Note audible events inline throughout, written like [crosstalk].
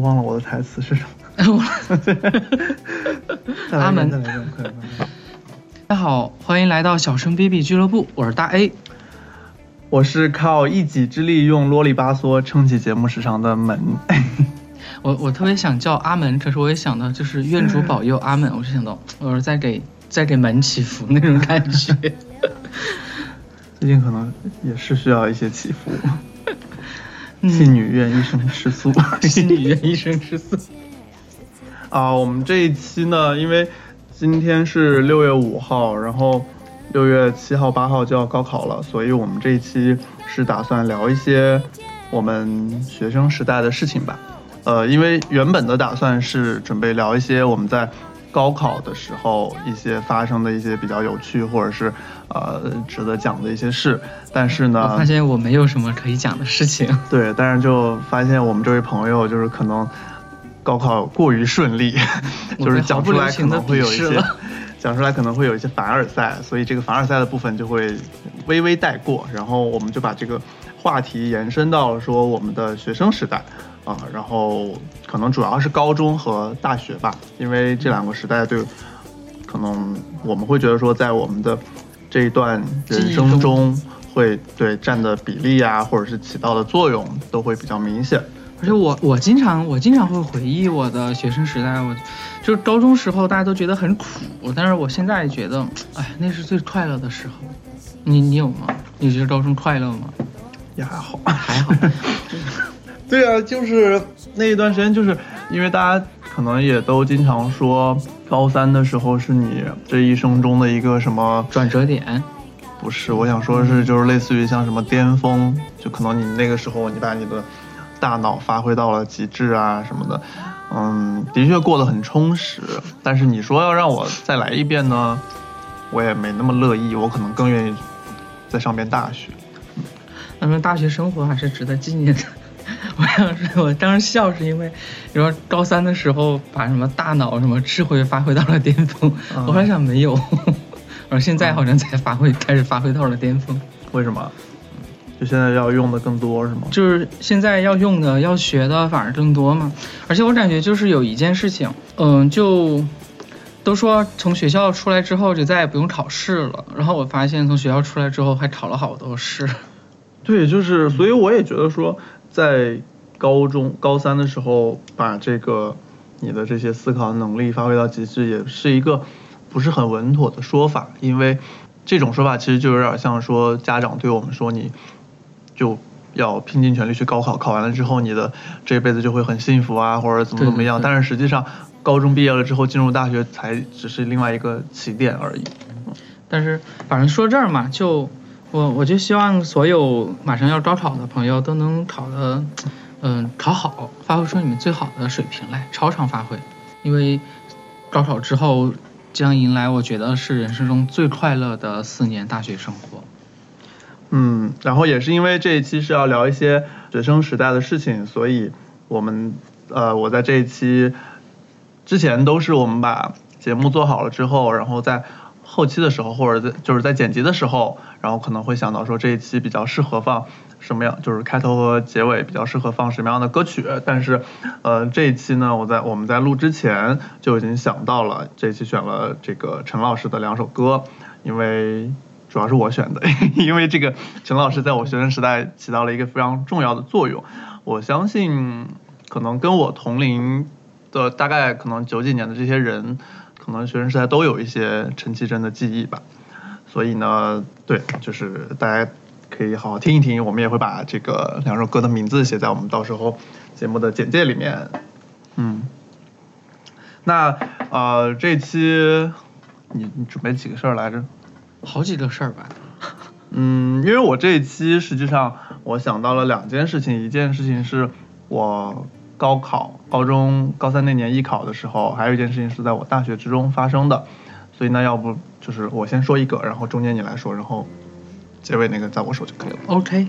我忘了我的台词是什么。[laughs] 阿门。大家好，欢迎来到小声 baby 俱乐部，我是大 A。我是靠一己之力用啰里吧嗦撑起节目时长的门。[laughs] 我我特别想叫阿门，可是我也想到就是愿主保佑阿门，[laughs] 我就想到我是在给在给门祈福那种感觉。最近可能也是需要一些祈福。嗯信女愿一生吃素。[laughs] 信女愿一生吃素。啊，我们这一期呢，因为今天是六月五号，然后六月七号、八号就要高考了，所以我们这一期是打算聊一些我们学生时代的事情吧。呃，因为原本的打算是准备聊一些我们在高考的时候一些发生的一些比较有趣或者是呃值得讲的一些事，但是呢，我发现我没有什么可以讲的事情。[laughs] 对，但是就发现我们这位朋友就是可能高考过于顺利，[laughs] 就是讲出来可能会有一些 [laughs] 讲出来可能会有一些凡尔赛，所以这个凡尔赛的部分就会微微带过，然后我们就把这个话题延伸到说我们的学生时代啊，然后可能主要是高中和大学吧，因为这两个时代对，可能我们会觉得说在我们的这一段人生中会对占的比例啊，或者是起到的作用都会比较明显。而且我我经常我经常会回忆我的学生时代，我就是高中时候大家都觉得很苦，但是我现在觉得，哎，那是最快乐的时候。你你有吗？你觉得高中快乐吗？也还好，还好。[laughs] 对啊，就是那一段时间，就是因为大家可能也都经常说，高三的时候是你这一生中的一个什么？转折点，不是，我想说的是，就是类似于像什么巅峰，就可能你那个时候你把你的大脑发挥到了极致啊什么的，嗯，的确过得很充实。但是你说要让我再来一遍呢，我也没那么乐意，我可能更愿意再上遍大学。那说大学生活还是值得纪念的。[laughs] 我想说，我当时笑是因为，你说高三的时候把什么大脑、什么智慧发挥到了巅峰，嗯我还想没有，[laughs] 我说现在好像才发挥，开始发挥到了巅峰。为什么？就现在要用的更多是吗？就是现在要用的、要学的反而更多嘛。而且我感觉就是有一件事情，嗯，就都说从学校出来之后就再也不用考试了，然后我发现从学校出来之后还考了好多试。[laughs] 对，就是，所以我也觉得说，在高中高三的时候，把这个你的这些思考能力发挥到极致，也是一个不是很稳妥的说法，因为这种说法其实就有点像说家长对我们说，你就要拼尽全力去高考，考完了之后，你的这辈子就会很幸福啊，或者怎么怎么样。但是实际上，高中毕业了之后进入大学，才只是另外一个起点而已。但是反正说这儿嘛，就我我就希望所有马上要高考的朋友都能考的，嗯、考好，发挥出你们最好的水平来，超常发挥。因为高考之后将迎来，我觉得是人生中最快乐的四年大学生活。嗯，然后也是因为这一期是要聊一些学生时代的事情，所以我们呃，我在这一期之前都是我们把节目做好了之后，然后在后期的时候，或者在就是在剪辑的时候，然后可能会想到说这一期比较适合放什么样，就是开头和结尾比较适合放什么样的歌曲。但是，呃，这一期呢，我在我们在录之前就已经想到了，这一期选了这个陈老师的两首歌，因为主要是我选的，[laughs] 因为这个陈老师在我学生时代起到了一个非常重要的作用。我相信，可能跟我同龄的大概可能九几年的这些人，可能学生时代都有一些陈绮贞的记忆吧。所以呢，对，就是大家可以好好听一听，我们也会把这个两首歌的名字写在我们到时候节目的简介里面。嗯，那呃，这期你你准备几个事儿来着？好几个事儿吧。嗯，因为我这一期实际上我想到了两件事情，一件事情是我高考高中高三那年艺考的时候，还有一件事情是在我大学之中发生的，所以那，要不就是我先说一个，然后中间你来说，然后结尾那个在我手就可以了，OK，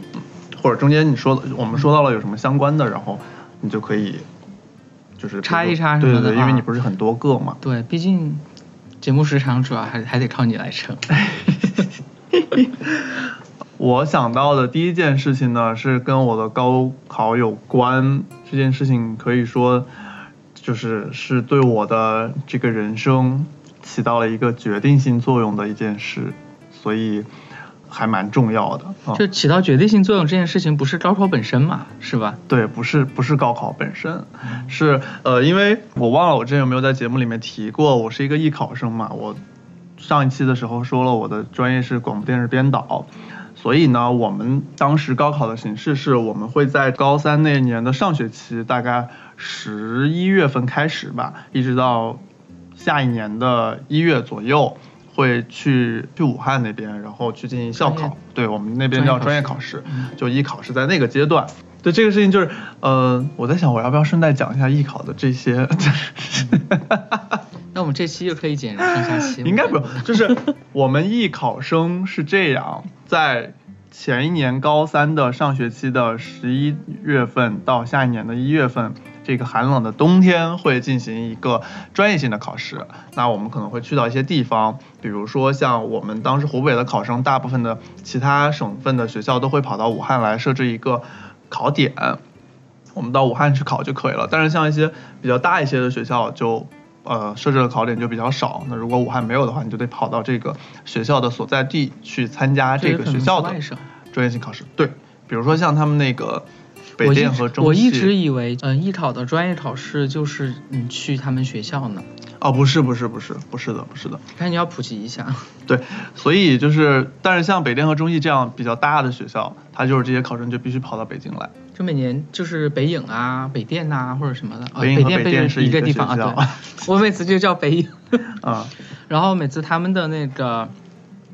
或者中间你说的我们说到了有什么相关的，然后你就可以就是插一插什对对对，因为你不是很多个嘛，对，毕竟节目时长主要还还得靠你来撑。我想到的第一件事情呢，是跟我的高考有关。这件事情可以说，就是是对我的这个人生起到了一个决定性作用的一件事，所以还蛮重要的。啊就起到决定性作用这件事情，不是高考本身嘛，是吧？对，不是不是高考本身，是呃，因为我忘了我之前有没有在节目里面提过，我是一个艺考生嘛，我上一期的时候说了我的专业是广播电视编导，所以呢，我们当时高考的形式是我们会在高三那年的上学期，大概十一月份开始吧，一直到下一年的一月左右。会去去武汉那边，然后去进行校考，对我们那边叫专业考试，嗯就艺考是在那个阶段。对这个事情就是，呃，我在想我要不要顺带讲一下艺考的这些，[laughs] 那我们这期就可以简单上下期吗。应该不用，就是我们艺考生是这样，在前一年高三的上学期的十一月份到下一年的一月份，这个寒冷的冬天会进行一个专业性的考试。那我们可能会去到一些地方，比如说像我们当时湖北的考生，大部分的其他省份的学校都会跑到武汉来设置一个考点。我们到武汉去考就可以了。但是像一些比较大一些的学校就，呃设置的考点就比较少。那如果武汉没有的话，你就得跑到这个学校的所在地去参加这个学校的专业性考试。对，比如说像他们那个北我一电和中我一直以为，嗯、艺考的专业考试就是你去他们学校呢。哦，不是不是不是不是的不是的，看你要普及一下。对，所以就是，但是像北电和中戏这样比较大的学校，它就是这些考生就必须跑到北京来。就每年就是北影啊、北电呐、或者什么的。啊、北影和电北电是一一个个地方啊，对。我每次就叫北影。[laughs] 啊、[laughs] 然后每次他们的那个，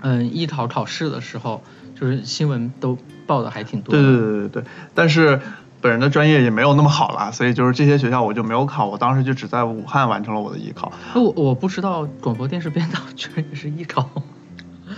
嗯，艺考考试的时候，就是新闻都报的还挺多的。对对对对对，但是本人的专业也没有那么好啦，所以就是这些学校我就没有考，我当时就只在武汉完成了我的艺考。那我我不知道广播电视编导 [laughs] 居然也是艺考，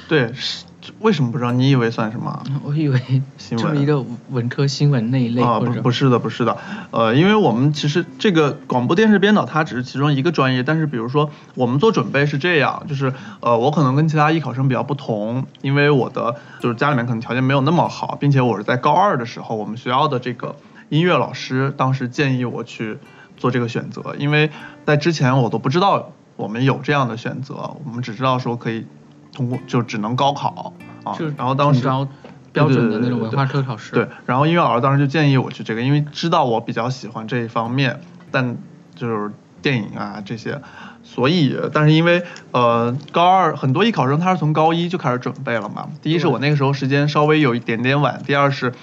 对，是为什么不知道？你以为算什么？[laughs] 我以为新闻这么一个文科新闻那一类，啊，不不是的，不是的，呃，因为我们其实这个广播电视编导它只是其中一个专业，但是比如说我们做准备是这样，就是呃，我可能跟其他艺考生比较不同，因为我的就是家里面可能条件没有那么好，并且我是在高二的时候，我们学校的这个音乐老师当时建议我去做这个选择，因为在之前我都不知道我们有这样的选择，我们只知道说可以通过就只能高考啊就，然后当时统招标准的那种文对对对对化课考试。对，然后音乐老师当时就建议我去这个，因为知道我比较喜欢这一方面，但就是电影啊这些，所以但是因为呃高二很多艺考生他是从高一就开始准备了嘛，第一是我那个时候时间稍微有一点点晚，第二是。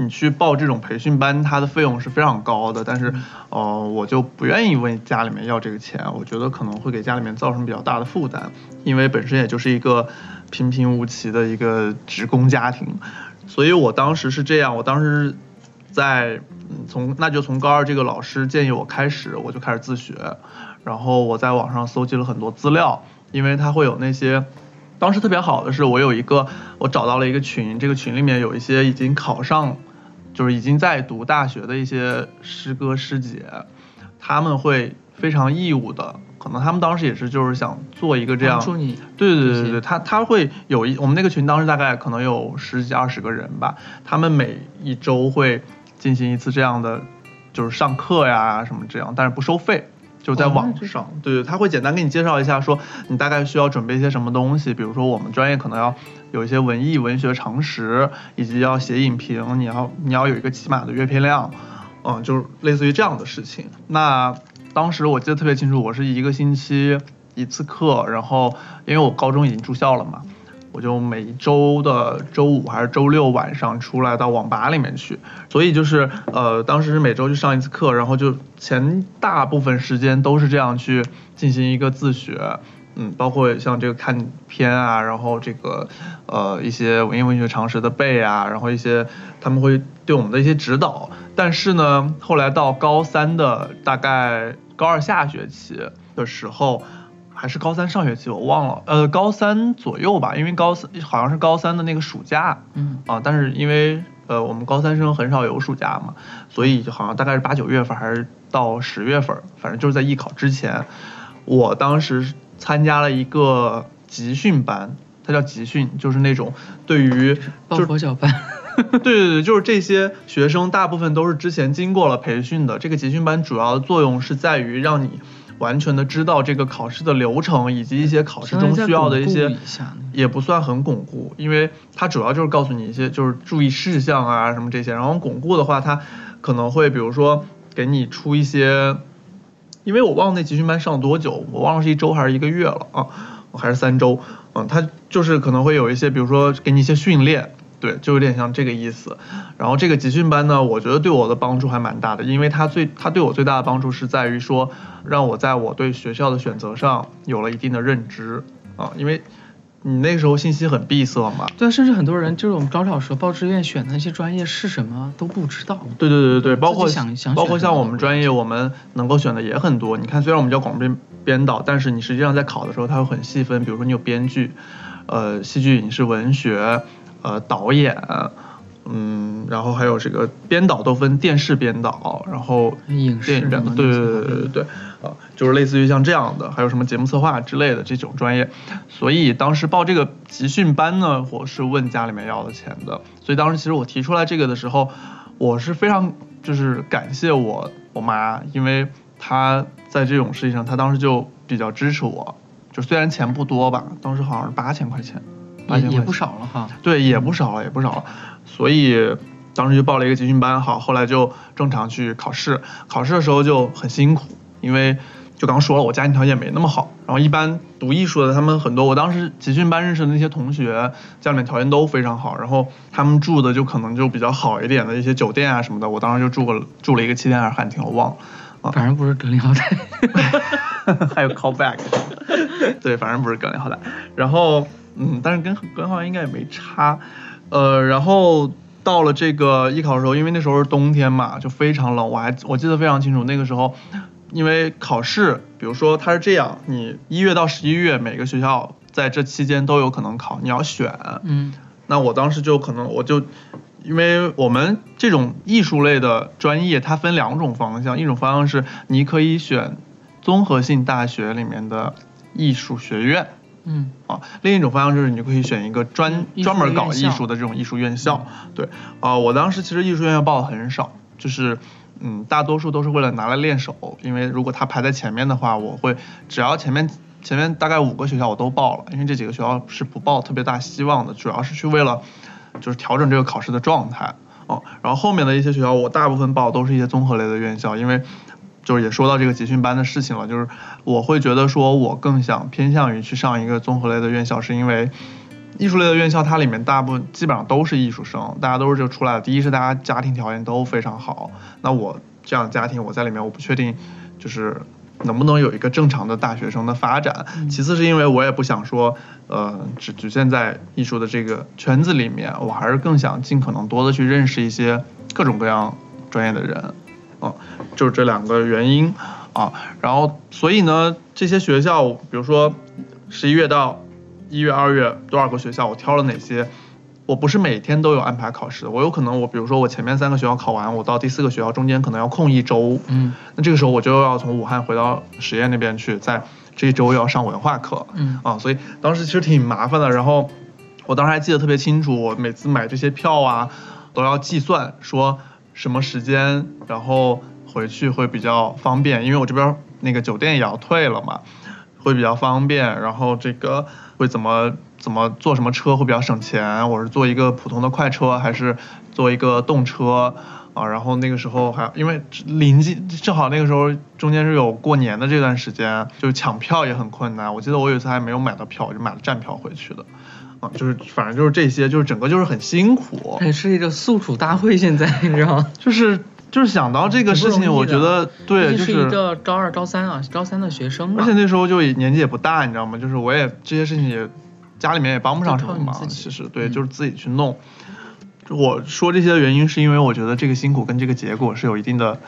你去报这种培训班，它的费用是非常高的，但是，呃，我就不愿意问家里面要这个钱，我觉得可能会给家里面造成比较大的负担，因为本身也就是一个平平无奇的一个职工家庭，所以我当时是这样，我当时在从那就从高二这个老师建议我开始，我就开始自学，然后我在网上搜集了很多资料，因为它会有那些。当时特别好的是我有一个，我找到了一个群，这个群里面有一些已经考上，就是已经在读大学的一些师哥师姐，他们会非常义务的，可能他们当时也是就是想做一个这样对对对对，他他会有一我们那个群当时大概可能有十几二十个人吧，他们每一周会进行一次这样的，就是上课呀什么这样，但是不收费。就在网上，对对，他会简单给你介绍一下，说你大概需要准备一些什么东西，比如说我们专业可能要有一些文艺文学常识，以及要写影评，你要你要有一个起码的阅片量，嗯，就是类似于这样的事情。那当时我记得特别清楚，我是一个星期一次课，然后因为我高中已经住校了嘛，我就每周的周五还是周六晚上出来到网吧里面去，所以就是呃，当时是每周去上一次课，然后就前大部分时间都是这样去进行一个自学。嗯，包括像这个看片啊，然后这个呃一些文言文学常识的背啊，然后一些他们会对我们的一些指导。但是呢，后来到高三的大概高二下学期的时候，还是高三上学期我忘了，呃高三左右吧，因为高三好像是高三的那个暑假嗯，啊，但是因为呃我们高三生很少有暑假嘛，所以好像大概是八九月份还是到十月份，反正就是在艺考之前，我当时参加了一个集训班，它叫集训，就是那种对于抱佛脚班。[laughs] 对对对，就是这些学生大部分都是之前经过了培训的。这个集训班主要的作用是在于让你完全的知道这个考试的流程以及一些考试中需要的一些，也不算很巩固，因为它主要就是告诉你一些就是注意事项啊什么这些。然后巩固的话，它可能会比如说给你出一些，因为我忘了那集训班上多久，我忘了是一周还是一个月了啊，还是三周，嗯，它就是可能会有一些，比如说给你一些训练。对，就有点像这个意思。然后这个集训班呢，我觉得对我的帮助还蛮大的，因为它最它对我最大的帮助是在于说，让我在我对学校的选择上有了一定的认知啊，因为你那时候信息很闭塞嘛。对，甚至很多人就是我们高考时候报志愿选的那些专业是什么都不知道。对对对对对，包括想想包括像我们专业，我们能够选的也很多。你看，虽然我们叫广编编导，但是你实际上在考的时候，它会很细分，比如说你有编剧，呃，戏剧影视文学。呃，导演，嗯，然后还有这个编导都分电视编导，然后影视编导，对对对对对对，啊，就是类似于像这样的，还有什么节目策划之类的这种专业。所以当时报这个集训班呢，我是问家里面要的钱的。所以当时其实我提出来这个的时候，我是非常就是感谢我我妈，因为她在这种事情上，她当时就比较支持我。就虽然钱不多吧，当时好像是八千块钱。也也不少了哈，对，也不少了，也不少了，所以当时就报了一个集训班，好，后来就正常去考试，考试的时候就很辛苦，因为就刚说了，我家庭条件没那么好，然后一般读艺术的他们很多，我当时集训班认识的那些同学，家里面条件都非常好，然后他们住的就可能就比较好一点的一些酒店啊什么的，我当时就住过住了一个七天还是汉庭，我忘了，啊，反正不是格林豪泰，[laughs] 还有 callback，[laughs] 对，反正不是格林豪泰，然后。嗯，但是跟跟好像应该也没差，呃，然后到了这个艺考的时候，因为那时候是冬天嘛，就非常冷。我还我记得非常清楚，那个时候，因为考试，比如说它是这样，你一月到十一月每个学校在这期间都有可能考，你要选。嗯。那我当时就可能我就，因为我们这种艺术类的专业，它分两种方向，一种方向是你可以选综合性大学里面的艺术学院。嗯啊，另一种方向就是你可以选一个专专门搞艺术的这种艺术院校。对，啊，我当时其实艺术院校报的很少，就是嗯，大多数都是为了拿来练手，因为如果它排在前面的话，我会只要前面前面大概五个学校我都报了，因为这几个学校是不抱特别大希望的，主要是去为了就是调整这个考试的状态。哦，然后后面的一些学校我大部分报都是一些综合类的院校，因为。就是也说到这个集训班的事情了，就是我会觉得说，我更想偏向于去上一个综合类的院校，是因为艺术类的院校它里面大部分基本上都是艺术生，大家都是就出来的。第一是大家家庭条件都非常好，那我这样的家庭我在里面我不确定就是能不能有一个正常的大学生的发展。其次是因为我也不想说，呃，只局限在艺术的这个圈子里面，我还是更想尽可能多的去认识一些各种各样专业的人。啊，就是这两个原因啊，然后所以呢，这些学校，比如说十一月到一月、二月多少个学校，我挑了哪些？我不是每天都有安排考试，我有可能我比如说我前面三个学校考完，我到第四个学校中间可能要空一周，嗯，那这个时候我就要从武汉回到实验那边去，在这一周要上文化课，嗯，啊，所以当时其实挺麻烦的。然后我当时还记得特别清楚，我每次买这些票啊，都要计算说。什么时间，然后回去会比较方便，因为我这边那个酒店也要退了嘛，会比较方便。然后这个会怎么怎么坐什么车会比较省钱？我是坐一个普通的快车，还是坐一个动车啊？然后那个时候还因为临近正好那个时候中间是有过年的这段时间，就抢票也很困难。我记得我有一次还没有买到票，我就买了站票回去的。啊，就是反正就是这些，就是整个就是很辛苦。也是一个诉苦大会，现在你知道吗？[laughs] 就是就是想到这个事情，我觉得对，就是一个高二、高三啊，高三的学生。而且那时候就年纪也不大，你知道吗？就是我也这些事情也家里面也帮不上什么忙，其实对，就是自己去弄。我说这些的原因是因为我觉得这个辛苦跟这个结果是有一定的，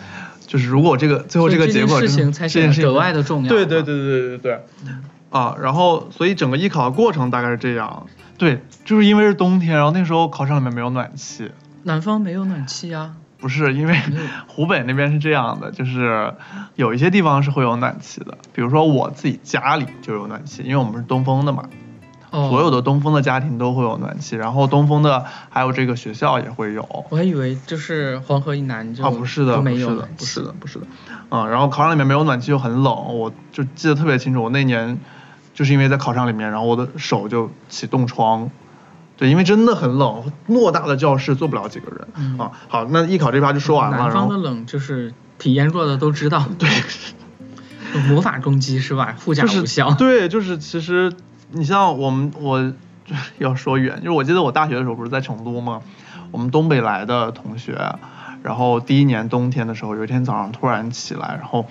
就是如果这个最后这个结果，这件事情才显得格外的重要。对对对对对对对。啊，然后所以整个艺考的过程大概是这样。对，就是因为是冬天，然后那时候考场里面没有暖气。南方没有暖气啊？不是，因为湖北那边是这样的，就是有一些地方是会有暖气的，比如说我自己家里就有暖气，因为我们是东风的嘛。哦所有的东风的家庭都会有暖气，然后东风的还有这个学校也会有。我还以为就是黄河以南就啊，不是的，都不是的不是的，不是的，嗯，然后考场里面没有暖气又很冷，我就记得特别清楚，我那年就是因为在考场里面，然后我的手就起冻疮，对，因为真的很冷，偌大的教室坐不了几个人、嗯啊。好，那艺考这趴就说完了，南方的冷就是体验过的都知道，对，魔法攻击是吧？护甲就是。对，就是其实你像我们我 [laughs] 要说远，就是我记得我大学的时候不是在成都吗？我们东北来的同学，然后第一年冬天的时候，有一天早上突然起来，然后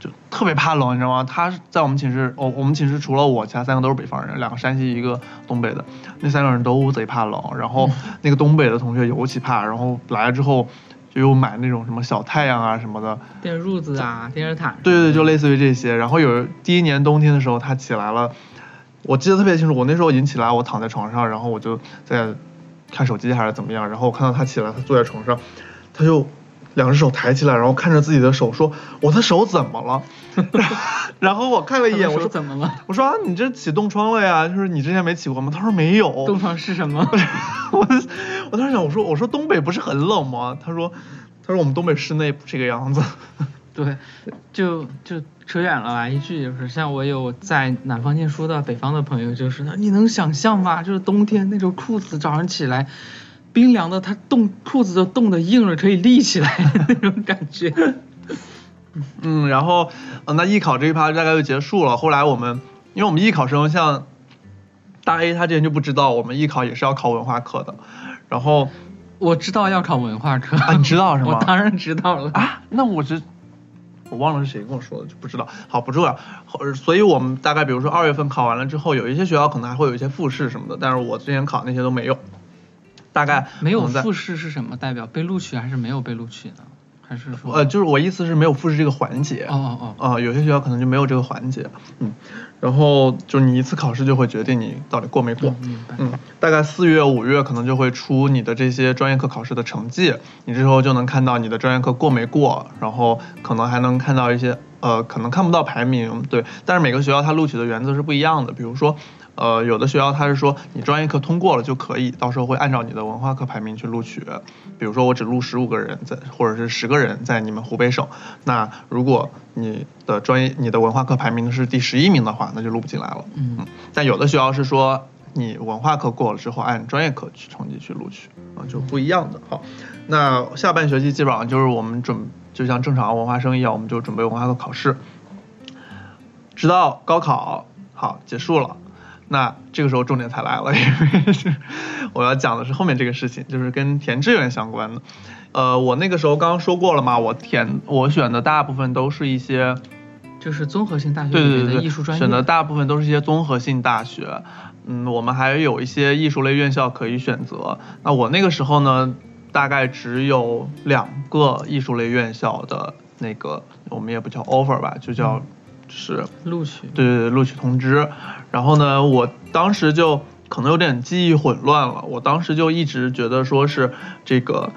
就特别怕冷，你知道吗？他在我们寝室，我、我们寝室除了我，其他三个都是北方人，两个山西，一个东北的，那三个人都贼怕冷，然后那个东北的同学尤其怕，然后来了之后就又买那种什么小太阳啊什么的，电褥子啊，电热毯。对对对，就类似于这些。然后有第一年冬天的时候，他起来了，我记得特别清楚。我那时候已经起来，我躺在床上，然后我就在看手机还是怎么样。然后我看到他起来，他坐在床上，他就两只手抬起来，然后看着自己的手说：“我的手怎么了？” [laughs] 然后我看了一眼，我说：“怎么了？我说啊，你这起冻疮了呀？就是你之前没起过吗？”他说没有。冻疮是什么？我 [laughs] 我当时想，我说我说东北不是很冷吗？他说他说我们东北室内不这个样子。对，就就扯远了来一句，就是像我有在南方念书的北方的朋友，就是你能想象吗？就是冬天那种裤子早上起来冰凉的，它冻裤子都冻得硬了，可以立起来那种感觉。嗯，然后呃，那艺考这一趴大概就结束了。后来我们，因为我们艺考生像大 A 他之前就不知道，我们艺考也是要考文化课的。然后我知道要考文化课啊，你知道是吗？[laughs] 我当然知道了啊，那我这我忘了是谁跟我说的，就不知道。好，不重要。后所以我们大概比如说二月份考完了之后，有一些学校可能还会有一些复试什么的，但是我之前考那些都没有。大概没有复试是什么？代表被录取还是没有被录取呢？还是说？呃，就是我意思是没有复试这个环节。哦哦哦。啊、有些学校可能就没有这个环节，嗯，然后就你一次考试就会决定你到底过没过，嗯嗯，大概四月五月可能就会出你的这些专业课考试的成绩，你这时候就能看到你的专业课过没过，然后可能还能看到一些呃，可能看不到排名，对，但是每个学校它录取的原则是不一样的，比如说。呃，有的学校它是说你专业课通过了就可以，到时候会按照你的文化课排名去录取。比如说我只录十五个人在，或者是十个人在你们湖北省，那如果你的专业你的文化课排名是第十一名的话，那就录不进来了。嗯但有的学校是说你文化课过了之后按专业课去成绩去录取，啊，就不一样的。好，那下半学期基本上就是我们准就像正常文化生一样，我们就准备文化课考试，直到高考好结束了。那这个时候重点才来了，[laughs] 因为是我要讲的是后面这个事情，就是跟填志愿相关的。呃，我那个时候刚刚说过了嘛，我填我选的大部分都是一些就是综合性大学对里面对对艺术专业。选的大部分都是一些综合性大学。嗯，我们还有一些艺术类院校可以选择。那我那个时候呢，大概只有两个艺术类院校的那个，我们也不叫 offer 吧，就叫是录取。对对对，录取通知。然后呢，我当时就可能有点记忆混乱了，我当时就一直觉得说是这个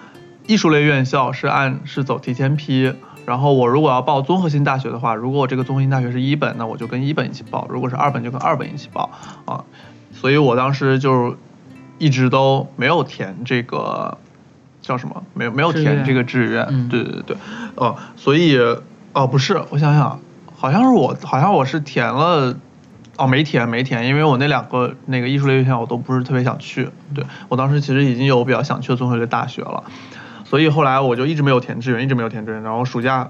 艺术类院校是按是走提前批。然后我如果要报综合性大学的话，如果我这个综合性大学是一本，那我就跟一本一起报；如果是二本，就跟二本一起报啊。所以我当时就一直都没有填这个叫什么，没有没有填这个志愿。嗯对对对，哦、所以哦不是，我想想，好像是我好像我是填了。哦，没填没填，因为我那两个那个艺术类院校我都不是特别想去。对我当时其实已经有比较想去的综合类大学了，所以后来我就一直没有填志愿，一直没有填志愿。然后暑假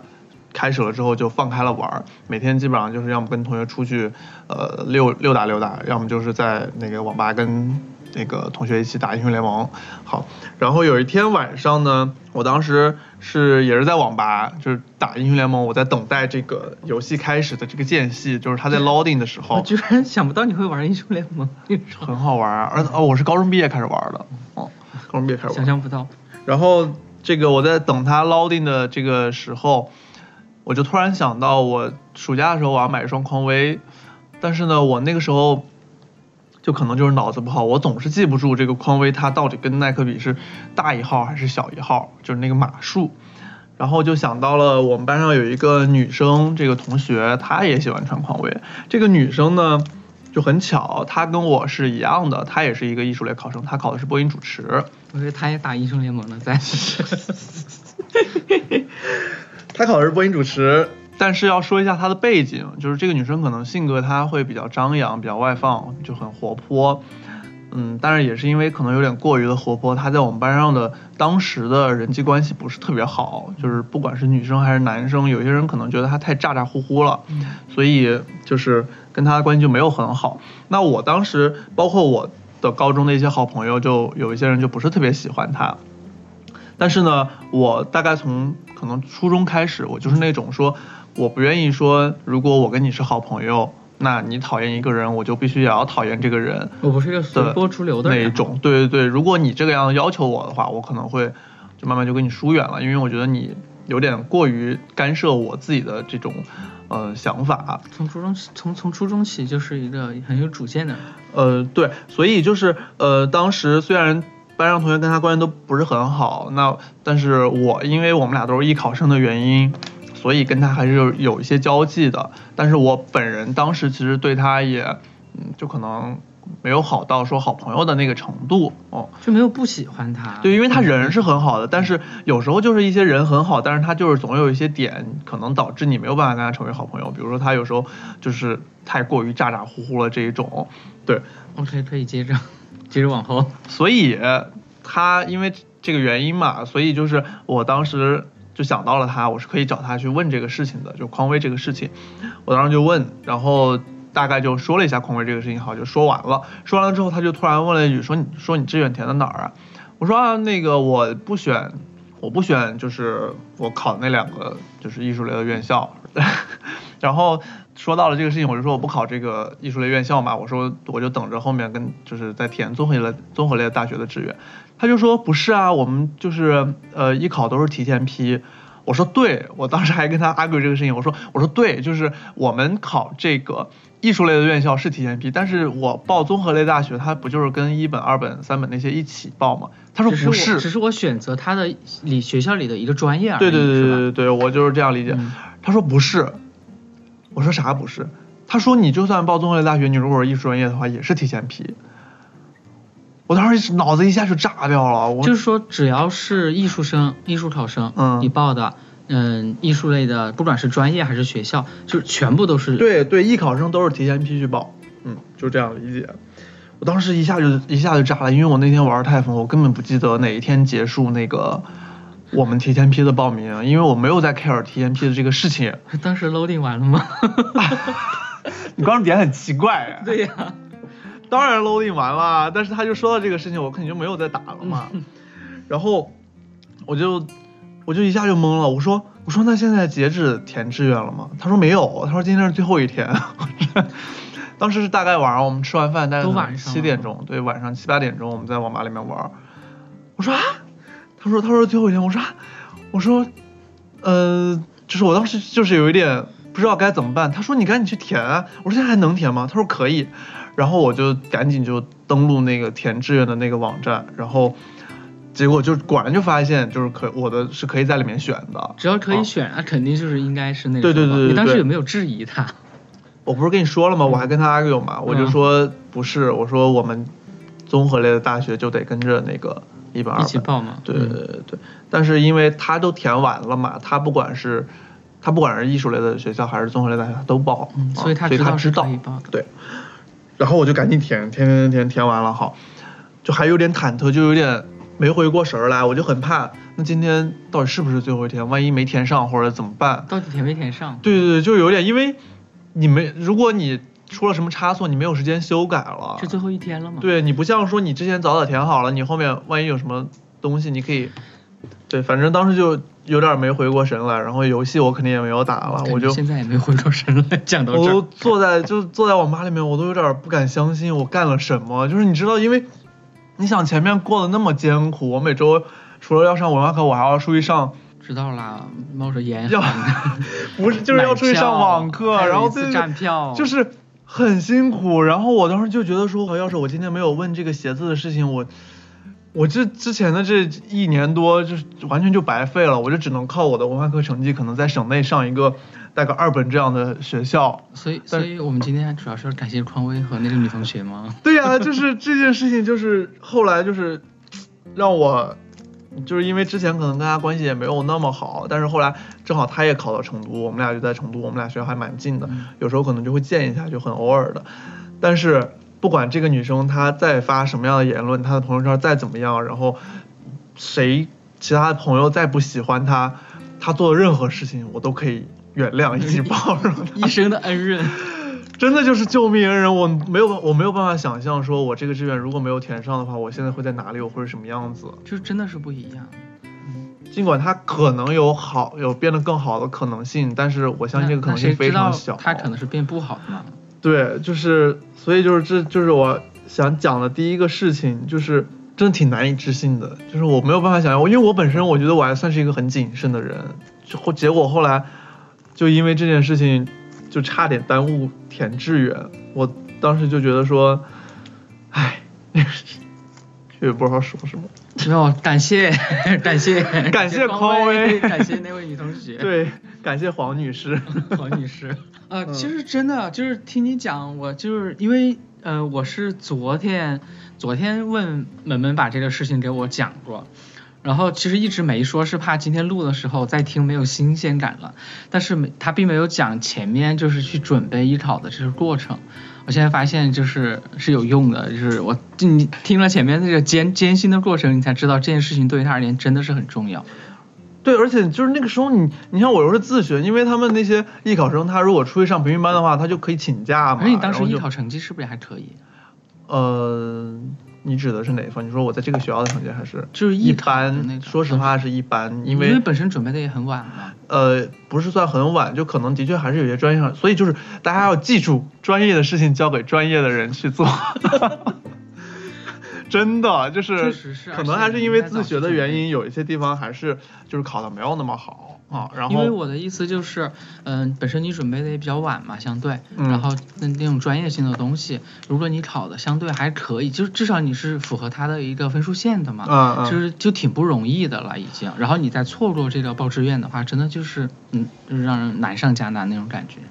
开始了之后就放开了玩，每天基本上就是要么跟同学出去呃溜溜达溜达，要么就是在那个网吧跟那个同学一起打英雄联盟。好，然后有一天晚上呢，我当时是也是在网吧，就是打英雄联盟，我在等待这个游戏开始的这个间隙，就是他在 loading 的时候。我居然想不到你会玩英雄联盟，很好玩啊，而哦，我是高中毕业开始玩的，哦，高中毕业开始玩。想象不到。然后这个我在等他 loading 的这个时候，我就突然想到，我暑假的时候我要买一双匡威，但是呢，我那个时候就可能就是脑子不好，我总是记不住这个匡威它到底跟耐克比是大一号还是小一号，就是那个码数。然后就想到了我们班上有一个女生，这个同学她也喜欢穿匡威。这个女生呢，就很巧，她跟我是一样的，她也是一个艺术类考生，她考的是播音主持。我觉得她也打英雄联盟了，在。[laughs] [laughs] 她考的是播音主持，但是要说一下她的背景，就是这个女生可能性格她会比较张扬，比较外放，就很活泼。嗯，但是也是因为可能有点过于的活泼，她在我们班上的当时的人际关系不是特别好，就是不管是女生还是男生，有些人可能觉得她太咋咋呼呼了，所以就是跟她的关系就没有很好。那我当时包括我的高中的一些好朋友，就有一些人就不是特别喜欢她。但是呢，我大概从可能初中开始，我就是那种说，我不愿意说，如果我跟你是好朋友，那你讨厌一个人，我就必须也要讨厌这个人。我不是一个随波逐流的那一种。对对对，如果你这个样要求我的话，我可能会就慢慢就跟你疏远了，因为我觉得你有点过于干涉我自己的这种呃想法。从初中从从初中起就是一个很有主见的。呃，对，所以就是呃，当时虽然。班上同学跟他关系都不是很好，那但是我因为我们俩都是艺考生的原因，所以跟他还是有一些交际的。但是我本人当时其实对他也，嗯，就可能没有好到说好朋友的那个程度哦，就没有不喜欢他。对，因为他人是很好的，但是有时候就是一些人很好，但是他就是总有一些点可能导致你没有办法跟他成为好朋友。比如说他有时候就是太过于咋咋呼呼了这一种。对，OK，可以接着。[laughs] 接着往后，所以他因为这个原因嘛，所以就是我当时就想到了他，我是可以找他去问这个事情的，就匡威这个事情，我当时就问，然后大概就说了一下匡威这个事情，好就说完了，说完了之后他就突然问了一句，说你说你志愿填的哪儿啊？我说啊那个我不选，我不选就是我考那两个就是艺术类的院校，[laughs] 然后。说到了这个事情，我就说我不考这个艺术类院校嘛，我说我就等着后面跟就是在填综合类综合类大学的志愿。他就说不是啊，我们就是呃艺考都是提前批。我说对，我当时还跟他 argue 这个事情，我说我说对，就是我们考这个艺术类的院校是提前批，但是我报综合类大学，他不就是跟一本、二本、三本那些一起报吗？他说不是，只是我选择他的里学校里的一个专业而已。对对对对对对，我就是这样理解。他说不是。我说啥不是？他说你就算报综合类大学，你如果是艺术专业的话，也是提前批。我当时脑子一下就炸掉了。我就是说，只要是艺术生、艺术考生，嗯，你报的，嗯，艺术类的，不管是专业还是学校，就全部都是。对对，艺考生都是提前批去报，嗯，就这样理解。我当时一下就一下就炸了，因为我那天玩太疯，我根本不记得哪一天结束那个。我们提前批的报名，因为我没有在 care 提前批的这个事情。当时 loading 完了吗？[laughs] 你刚刚点很奇怪。[laughs] 对呀，当然 loading 完了，但是他就说到这个事情，我肯定就没有再打了嘛。然后我就我就一下就懵了，我说我说那现在截止填志愿了吗？他说没有，他说今天是最后一天。[laughs] 当时是大概晚上我们吃完饭大概七点钟，对，晚上七八点钟我们在网吧里面玩。我说啊。他说：“他说最后一天。”我说：“我说，呃，就是我当时就是有一点不知道该怎么办。”他说：“你赶紧去填。”啊。我说：“现在还能填吗？”他说：“可以。”然后我就赶紧就登录那个填志愿的那个网站，然后结果就果然就发现就是可我的是可以在里面选的。只要可以选，那肯定就是应该是那个。对对对对。你当时有没有质疑他？[laughs] 我不是跟你说了吗？我还跟他 argue 嘛，我就说不是，我说我们综合类的大学就得跟着那个。一本二起报嘛，对对对对，但是因为他都填完了嘛，他不管是他不管是艺术类的学校还是综合类大学，他都报，所以他知道对，然后我就赶紧填填填填填完了，好，就还有点忐忑，就有点没回过神来，我就很怕，那今天到底是不是最后一天？万一没填上或者怎么办？到底填没填上？对对对，就有点，因为你没如果你。出了什么差错，你没有时间修改了。是最后一天了吗？对你不像说你之前早早填好了，你后面万一有什么东西，你可以，对，反正当时就有点没回过神来，然后游戏我肯定也没有打了，我就现在也没回过神来，讲到这，我都坐在就坐在网吧里面，我都有点不敢相信我干了什么，就是你知道，因为你想前面过得那么艰苦，我每周除了要上文化课，我还要出去上。知道啦，冒着烟。要 [laughs] 不是就是要出去上网课，[laughs] 然后站票，就是。很辛苦，然后我当时就觉得说，要是我今天没有问这个鞋子的事情，我我这之前的这一年多就是完全就白费了，我就只能靠我的文化课成绩，可能在省内上一个带个二本这样的学校。所以，所以我们今天主要是感谢匡威和那个女同学吗？对呀、就是这件事情，就是后来就是让我，就是因为之前可能跟他关系也没有那么好，但是后来正好他也考到成都，我们俩就在成都，我们俩学校还蛮近的，有时候可能就会见一下，就很偶尔的。但是不管这个女生她再发什么样的言论，她的朋友圈再怎么样，然后谁其他的朋友再不喜欢她，她做的任何事情我都可以原谅以及包容她。[laughs] 一生的恩人。真的就是救命恩人，我没有我没有办法想象，说我这个志愿如果没有填上的话，我现在会在哪里，我会是什么样子。就真的是不一样。尽管它可能有好有变得更好的可能性，但是我相信这个可能性非常小。他可能是变不好的嘛。对，就是所以就是这就是我想讲的第一个事情，就是真的挺难以置信的，就是我没有办法想象，因为我本身我觉得我还算是一个很谨慎的人，就后结果后来就因为这件事情就差点耽误填志愿，我当时就觉得说，唉，也不知道说什么。没有，感谢感谢 [laughs] 感谢匡匡威感谢那位女同学。对，感谢黄女士。[laughs] 黄女士。呃，嗯其实真的就是听你讲，我就是因为呃，我是昨天昨天问门门把这个事情给我讲过。然后其实一直没说，是怕今天录的时候再听没有新鲜感了。但是没他并没有讲前面就是去准备艺考的这个过程。我现在发现就是是有用的，就是我你听了前面那个艰艰辛的过程，你才知道这件事情对于他而言真的是很重要。对，而且就是那个时候你，你像我又是自学，因为他们那些艺考生，他如果出去上培训班的话，他就可以请假嘛。而且你当时艺考成绩是不是也还可以？呃，你指的是哪一方？你说我在这个学校的成绩还是就是艺考的那般？说实话是一般，因为因为本身准备的也很晚嘛。呃不是算很晚，就可能的确还是有些专业上，所以就是大家要记住，专业的事情交给专业的人去做。[laughs] 真的就是可能还是因为自学的原因，有一些地方还是就是考的没有那么好啊。然后因为我的意思就是，嗯、本身你准备的也比较晚嘛，相对，嗯然后那那种专业性的东西，如果你考的相对还可以，就是至少你是符合它的一个分数线的嘛，嗯嗯就是就挺不容易的了已经。然后你再错过这个报志愿的话，真的就是，嗯，就是让人难上加难那种感觉。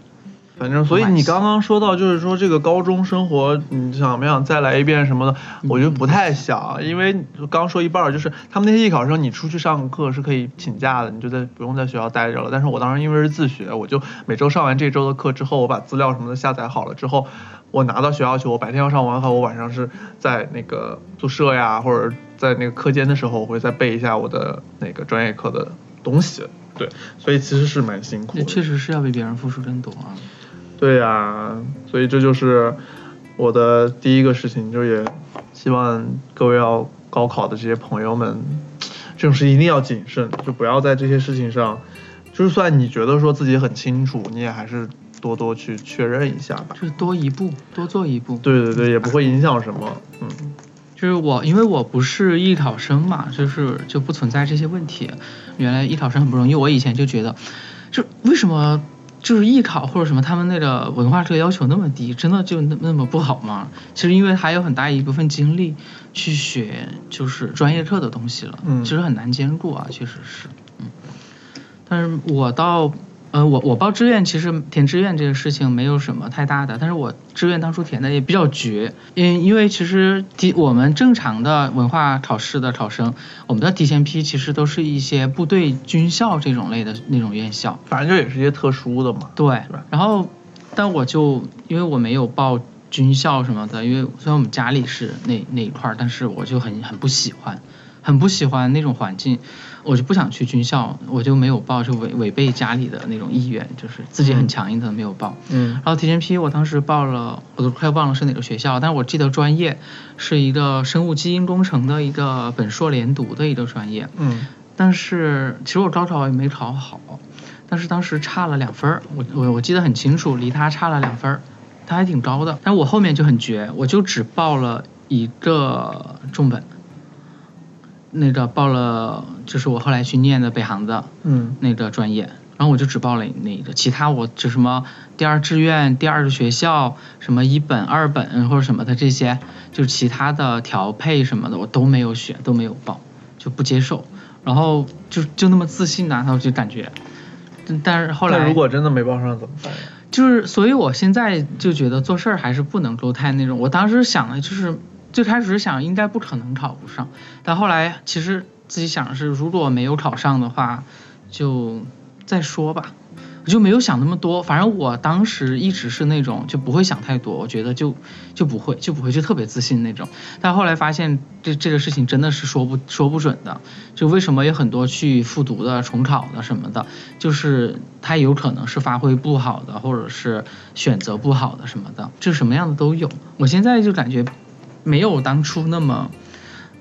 反正，所以你刚刚说到，就是说这个高中生活，你想不想再来一遍什么的？我觉得不太想，因为刚说一半儿，就是他们那些艺考生，你出去上课是可以请假的，你就在不用在学校待着了。但是我当时因为是自学，我就每周上完这周的课之后，我把资料什么的下载好了之后，我拿到学校去，我白天要上完课，我晚上是在那个宿舍呀，或者在那个课间的时候，我会再背一下我的那个专业课的东西。对，所以其实是蛮辛苦的。确实是要比别人付出真多啊。对呀、所以这就是我的第一个事情，就也希望各位要高考的这些朋友们，这种事一定要谨慎，就不要在这些事情上，就算你觉得说自己很清楚，你也还是多多去确认一下吧。就是多一步，多做一步。对对对，也不会影响什么。嗯，就是我，因为我不是艺考生嘛，就是就不存在这些问题。原来艺考生很不容易，我以前就觉得，就为什么就是艺考或者什么他们那个文化课要求那么低，真的就那那么不好吗？其实因为还有很大一部分精力去学就是专业课的东西了，嗯其实很难兼顾啊，确实是，嗯。但是我到呃，我我报志愿，其实填志愿这个事情没有什么太大的，但是我志愿当初填的也比较绝，因因为其实提我们正常的文化考试的考生，我们的提前批其实都是一些部队、军校这种类的那种院校，反正就也是一些特殊的嘛。对，然后但我就因为我没有报军校什么的，因为虽然我们家里是那那一块儿，但是我就很很不喜欢，很不喜欢那种环境，我就不想去军校，我就没有报，就违违背家里的那种意愿，就是自己很强硬的没有报。嗯然后提前批，我当时报了，我都快忘了是哪个学校，但是我记得专业是一个生物基因工程的一个本硕连读的一个专业。嗯但是其实我高考也没考好，但是当时差了两分儿，我我我记得很清楚，离他差了两分儿，他还挺高的。但我后面就很绝，我就只报了一个重本，那个报了就是我后来去念的北航的嗯那个专业，然后我就只报了那个，其他我就什么第二志愿、第二个学校、什么一本、二本或者什么的这些，就是其他的调配什么的我都没有选，都没有报，就不接受。然后就就那么自信呐、然后就感觉，但但是后来如果真的没报上怎么办呀？就是，所以我现在就觉得做事儿还是不能够太那种。我当时想的就是，最开始想应该不可能考不上，但后来其实自己想的是，如果没有考上的话，就再说吧。我就没有想那么多，反正我当时一直是那种就不会想太多，我觉得就就不会就不会就特别自信那种。但后来发现这这个事情真的是说不说不准的，就为什么有很多去复读的、重考的什么的，就是他有可能是发挥不好的，或者是选择不好的什么的，就什么样的都有。我现在就感觉没有当初那么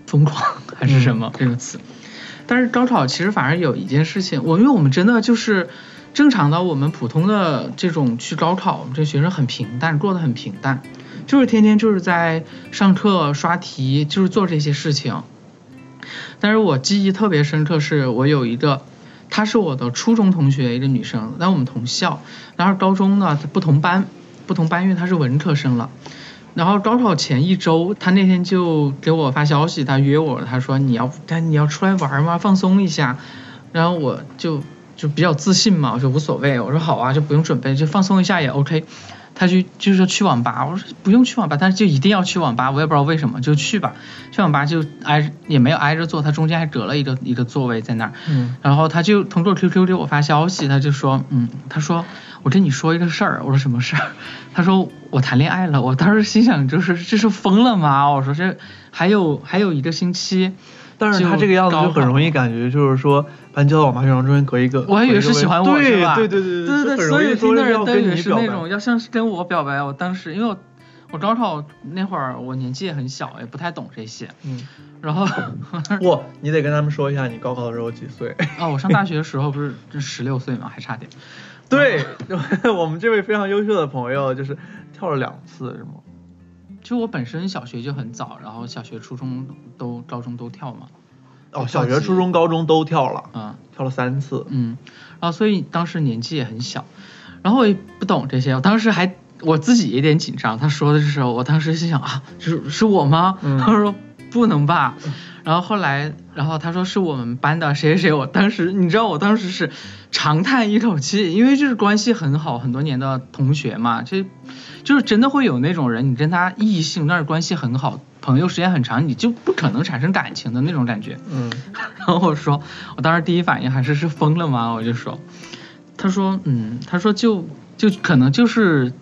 疯狂，还是什么、这个词。但是高考其实反而有一件事情，我因为我们真的就是正常的，我们普通的这种去高考，我们这学生很平淡，过得很平淡，就是天天就是在上课刷题，就是做这些事情。但是我记忆特别深刻，是我有一个，她是我的初中同学，一个女生，但我们同校，然后高中呢不同班，不同班，因为她是文科生了。然后高考前一周，他那天就给我发消息，他约我，他说你要她你要出来玩吗？放松一下。然后我就就比较自信嘛，我说无所谓，我说好啊，就不用准备，就放松一下也 OK。他就就是说去网吧，我说不用去网吧，但是就一定要去网吧，我也不知道为什么，就去吧。去网吧就挨也没有挨着坐，他中间还隔了一个一个座位在那儿。嗯然后他就通过 QQ 给我发消息，他就说，嗯，他说我跟你说一个事儿，我说什么事儿？他说我谈恋爱了，我当时心想就是这是疯了吗？我说这还有还有一个星期，但是他这个样子就很容易感觉就是说把你叫到网吧学生中间隔一个，我还以为是喜欢我对是吧？对对对对对，对所有容易说听的人都以为是那种要像是跟我表白。我当时因为我我高考那会儿我年纪也很小，也不太懂这些，嗯，然后不，你得跟他们说一下你高考的时候几岁。啊，我上大学的时候不是十六岁嘛，还差点。对，[laughs] 我们这位非常优秀的朋友就是跳了两次是吗？就我本身小学就很早，然后小学、初中都、高中都跳嘛。哦，小学、初中、高中都跳了，嗯跳了三次。嗯，然后所以当时年纪也很小，然后我也不懂这些，我当时还我自己有点紧张。他说的时候，我当时心想啊，是是我吗？嗯他说不能吧。然后后来，然后他说是我们班的谁谁谁，我当时你知道我当时是长叹一口气，因为就是关系很好很多年的同学嘛，这就是真的会有那种人，你跟他异性但是关系很好，朋友时间很长，你就不可能产生感情的那种感觉。嗯然后我说，我当时第一反应还是是疯了吗？我就说，他说，嗯，他说就就可能就是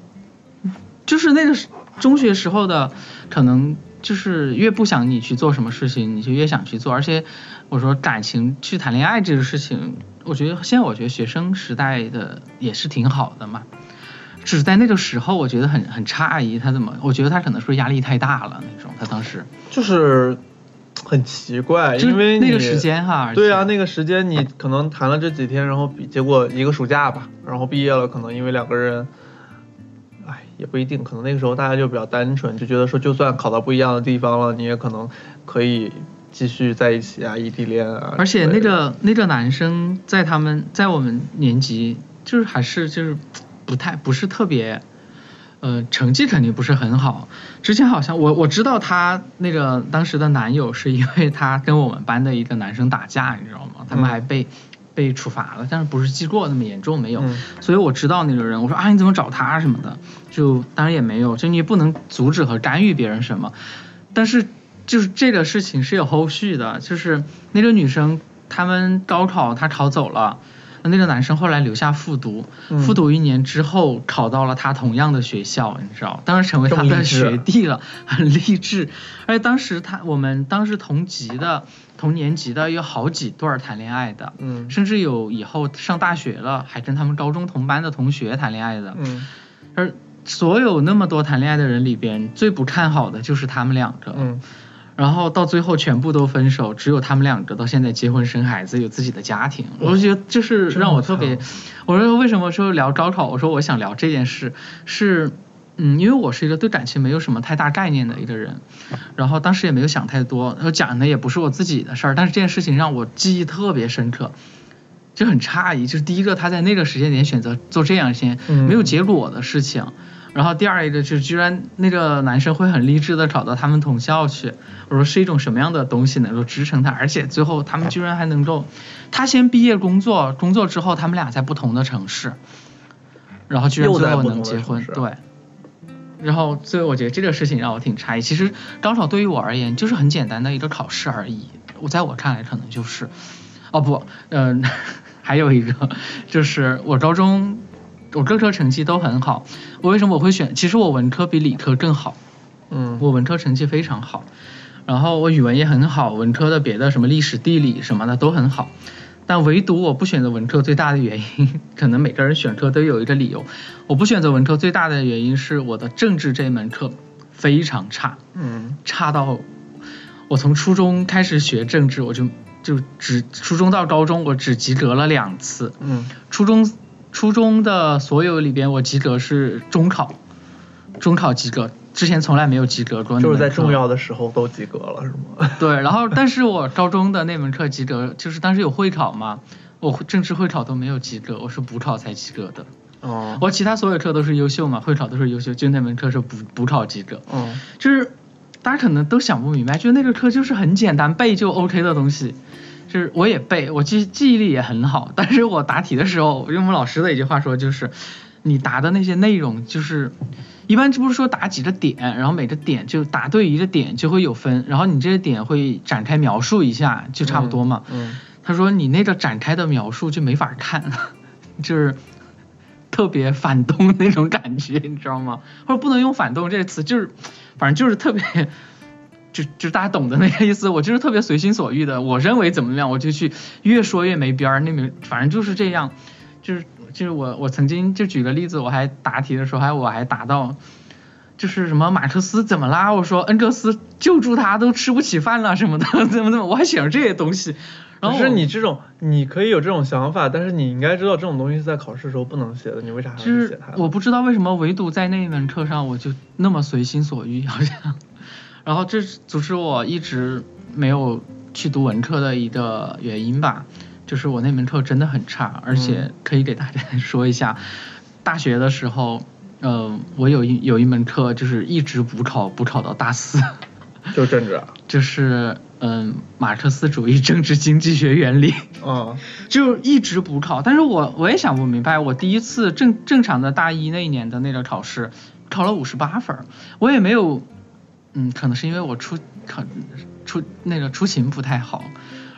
就是那个时中学时候的，可能就是越不想你去做什么事情，你就越想去做。而且我说感情去谈恋爱这个事情，我觉得现在我觉得学生时代的也是挺好的嘛。只是在那个时候，我觉得很很诧异，他怎么？我觉得他可能是不是压力太大了那种。他当时就是很奇怪，因为那个时间哈，对啊，那个时间你可能谈了这几天，然后比结果一个暑假吧，然后毕业了，可能因为两个人，哎，也不一定，可能那个时候大家就比较单纯，就觉得说就算考到不一样的地方了，你也可能可以继续在一起啊，异地恋啊。[laughs] 而且那个那个男生在他们在我们年级，就是还是就是不太不是特别，呃，成绩肯定不是很好。之前好像我我知道他那个当时的男友是因为他跟我们班的一个男生打架，你知道吗？他们嗯还被、被处罚了，但是不是记过那么严重没有。嗯所以我知道那个人，我说啊你怎么找他什么的，就当然也没有，就你也不能阻止和干预别人什么，但是就是这个事情是有后续的，就是那个女生他们高考她考走了。那个男生后来留下复读，嗯复读一年之后考到了他同样的学校，你知道，当时成为他的学弟了，很励志。而且当时他我们当时同级的同年级的有好几对儿谈恋爱的，嗯甚至有以后上大学了还跟他们高中同班的同学谈恋爱的。嗯而所有那么多谈恋爱的人里边，最不看好的就是他们两个。嗯然后到最后全部都分手，只有他们两个到现在结婚生孩子，有自己的家庭。我就觉得这是让我特别，我说为什么说聊高考？我说我想聊这件事，是，嗯，因为我是一个对感情没有什么太大概念的一个人，然后当时也没有想太多，然后讲的也不是我自己的事儿，但是这件事情让我记忆特别深刻。就很诧异。就是第一个，他在那个时间点选择做这样一件嗯没有结果的事情，然后第二一个就是居然那个男生会很励志的找到他们同校去，我说是一种什么样的东西能够支撑他，而且最后他们居然还能够，他先毕业工作，工作之后他们俩在不同的城市，然后居然最后能结婚，对。然后，所以我觉得这个事情让我挺诧异。其实高考对于我而言就是很简单的一个考试而已，我在我看来可能就是，哦不，嗯、[laughs] 还有一个就是我高中我各科成绩都很好，我为什么我会选？其实我文科比理科更好，嗯。我文科成绩非常好，然后我语文也很好，文科的别的什么历史、地理什么的都很好，但唯独我不选择文科最大的原因，[laughs] 可能每个人选科都有一个理由。我不选择文科最大的原因是我的政治这门课非常差，嗯。差到我从初中开始学政治，我就就只初中到高中我只及格了两次，嗯。初中初中的所有里边，我及格是中考，中考及格，之前从来没有及格过。就是在重要的时候都及格了是吗？[laughs] 对，然后但是我高中的那门课及格，就是当时有会考嘛，我政治会考都没有及格，我是补考才及格的。哦我其他所有课都是优秀嘛，会考都是优秀，就那门课是补补考及格。嗯就是大家可能都想不明白，就是那个课就是很简单背就 OK 的东西，就是我也背，我记记忆力也很好，但是我答题的时候，用我们老师的一句话说，就是你答的那些内容，就是一般不是说答几个点，然后每个点就答对一个点就会有分，然后你这个点会展开描述一下，就差不多嘛。嗯他说你那个展开的描述就没法看，[laughs] 就是特别反动那种感觉，你知道吗？或者不能用反动这个词，就是反正就是特别，就就大家懂的那个意思。我就是特别随心所欲的，我认为怎么样我就去越说越没边儿，那么反正就是这样，就是就是我我曾经就举个例子，我还答题的时候还我还答到。就是什么马克思怎么啦？我说恩格斯救助他都吃不起饭了什么的，怎么怎么，我还写了这些东西。然后可是你这种，你可以有这种想法，但是你应该知道这种东西是在考试的时候不能写的，你为啥还写它？我不知道为什么，唯独在那一门课上我就那么随心所欲，好像。然后这是阻止我一直没有去读文科的一个原因吧，就是我那门课真的很差，而且可以给大家 [laughs] 说一下，大学的时候，呃，我有一有一门课就是一直补考，补考到大四，就政治啊，[laughs] 就是嗯，马克思主义政治经济学原理。嗯 [laughs] 就一直补考，但是我我也想不明白，我第一次正正常的大一那一年的那个考试，考了五十八分，我也没有，嗯，可能是因为我出考出那个出勤不太好，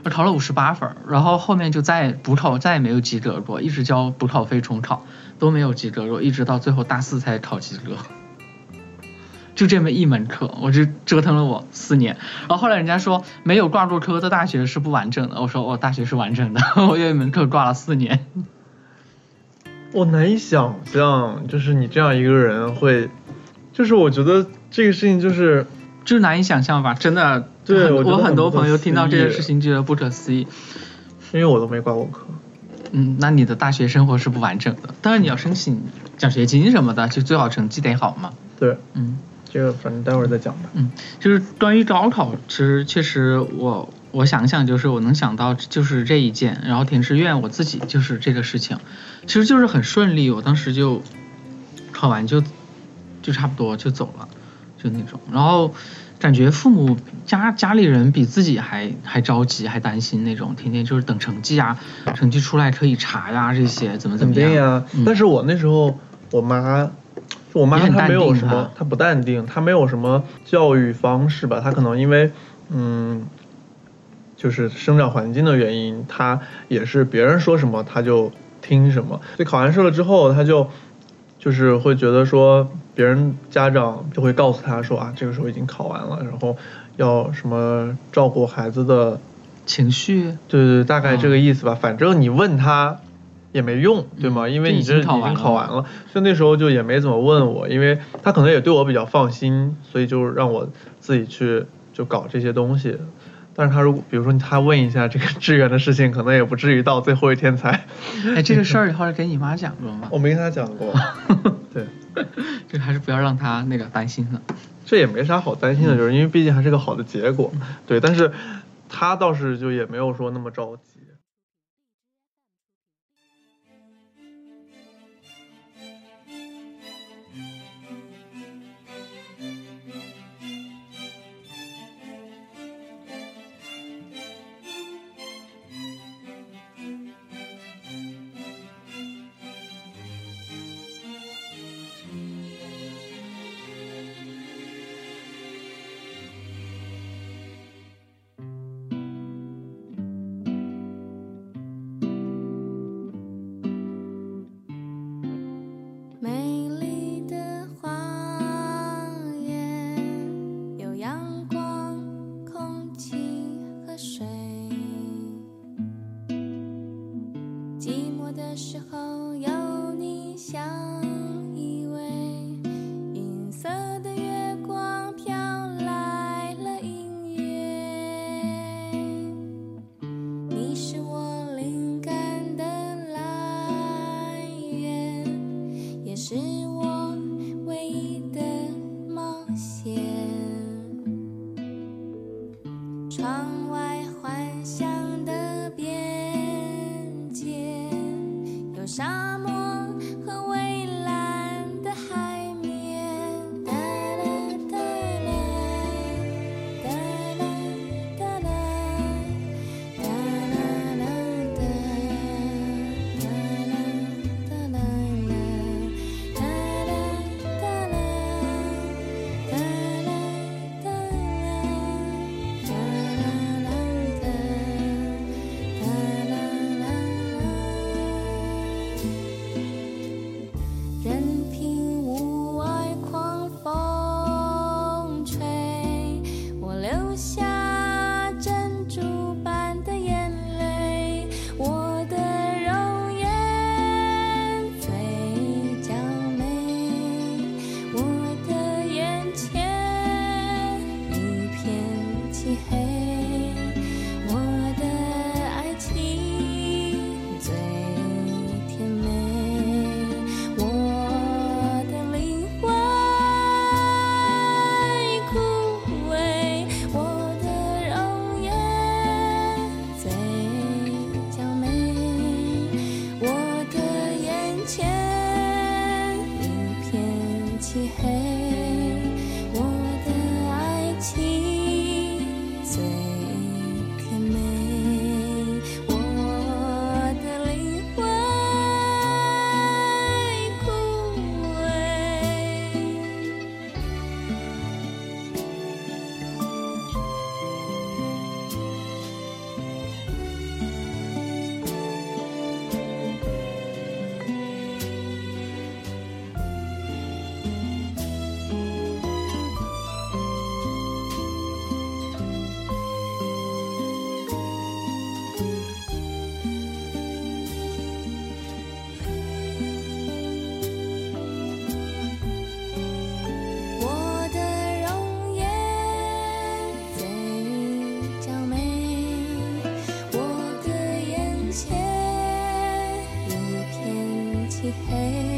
我考了五十八分，然后后面就再补考再也没有及格过，一直交补考费重考都没有及格过，一直到最后大四才考及格。就这么一门课，我就折腾了我四年。然后后来人家说没有挂过科的大学是不完整的，我说我大学是完整的，[laughs] 我有一门课挂了四年。我难以想象，就是你这样一个人会，就是我觉得这个事情就是，就是难以想象吧，真的。对很我很我很多朋友听到这件事情觉得不可思议。因为我都没挂过科，嗯，那你的大学生活是不完整的。当然你要申请奖学金什么的，就最好成绩得好嘛。对，嗯这个反正待会儿再讲吧。嗯，就是关于高考，其实确实我我想想，就是我能想到就是这一件，然后填志愿我自己就是这个事情，其实就是很顺利，我当时就考完就就差不多就走了，就那种，然后感觉父母家家里人比自己还还着急，还担心那种，天天就是等成绩啊，成绩出来可以查呀，这些怎么怎么样。定呀、嗯但是我那时候我妈，我妈她没有什么啊，她不淡定，她没有什么教育方式吧，她可能因为嗯，就是生长环境的原因，她也是别人说什么她就听什么，所以考完试了之后，她就就是会觉得说别人家长就会告诉他说啊，这个时候已经考完了，然后要什么照顾孩子的情绪，对对，大概这个意思吧。反正你问他也没用，对吗？嗯因为你这已经考完了嘛考完了，所以那时候就也没怎么问我，因为他可能也对我比较放心，所以就让我自己去就搞这些东西。但是他如果比如说他问一下这个志愿的事情，可能也不至于到最后一天才。哎，这个事儿你后来给你妈讲过吗？我没跟他讲过，[laughs] 对，这个还是不要让她那个担心了。这也没啥好担心的，就是因为毕竟还是个好的结果，对。但是他倒是就也没有说那么着急。的时候漆黑，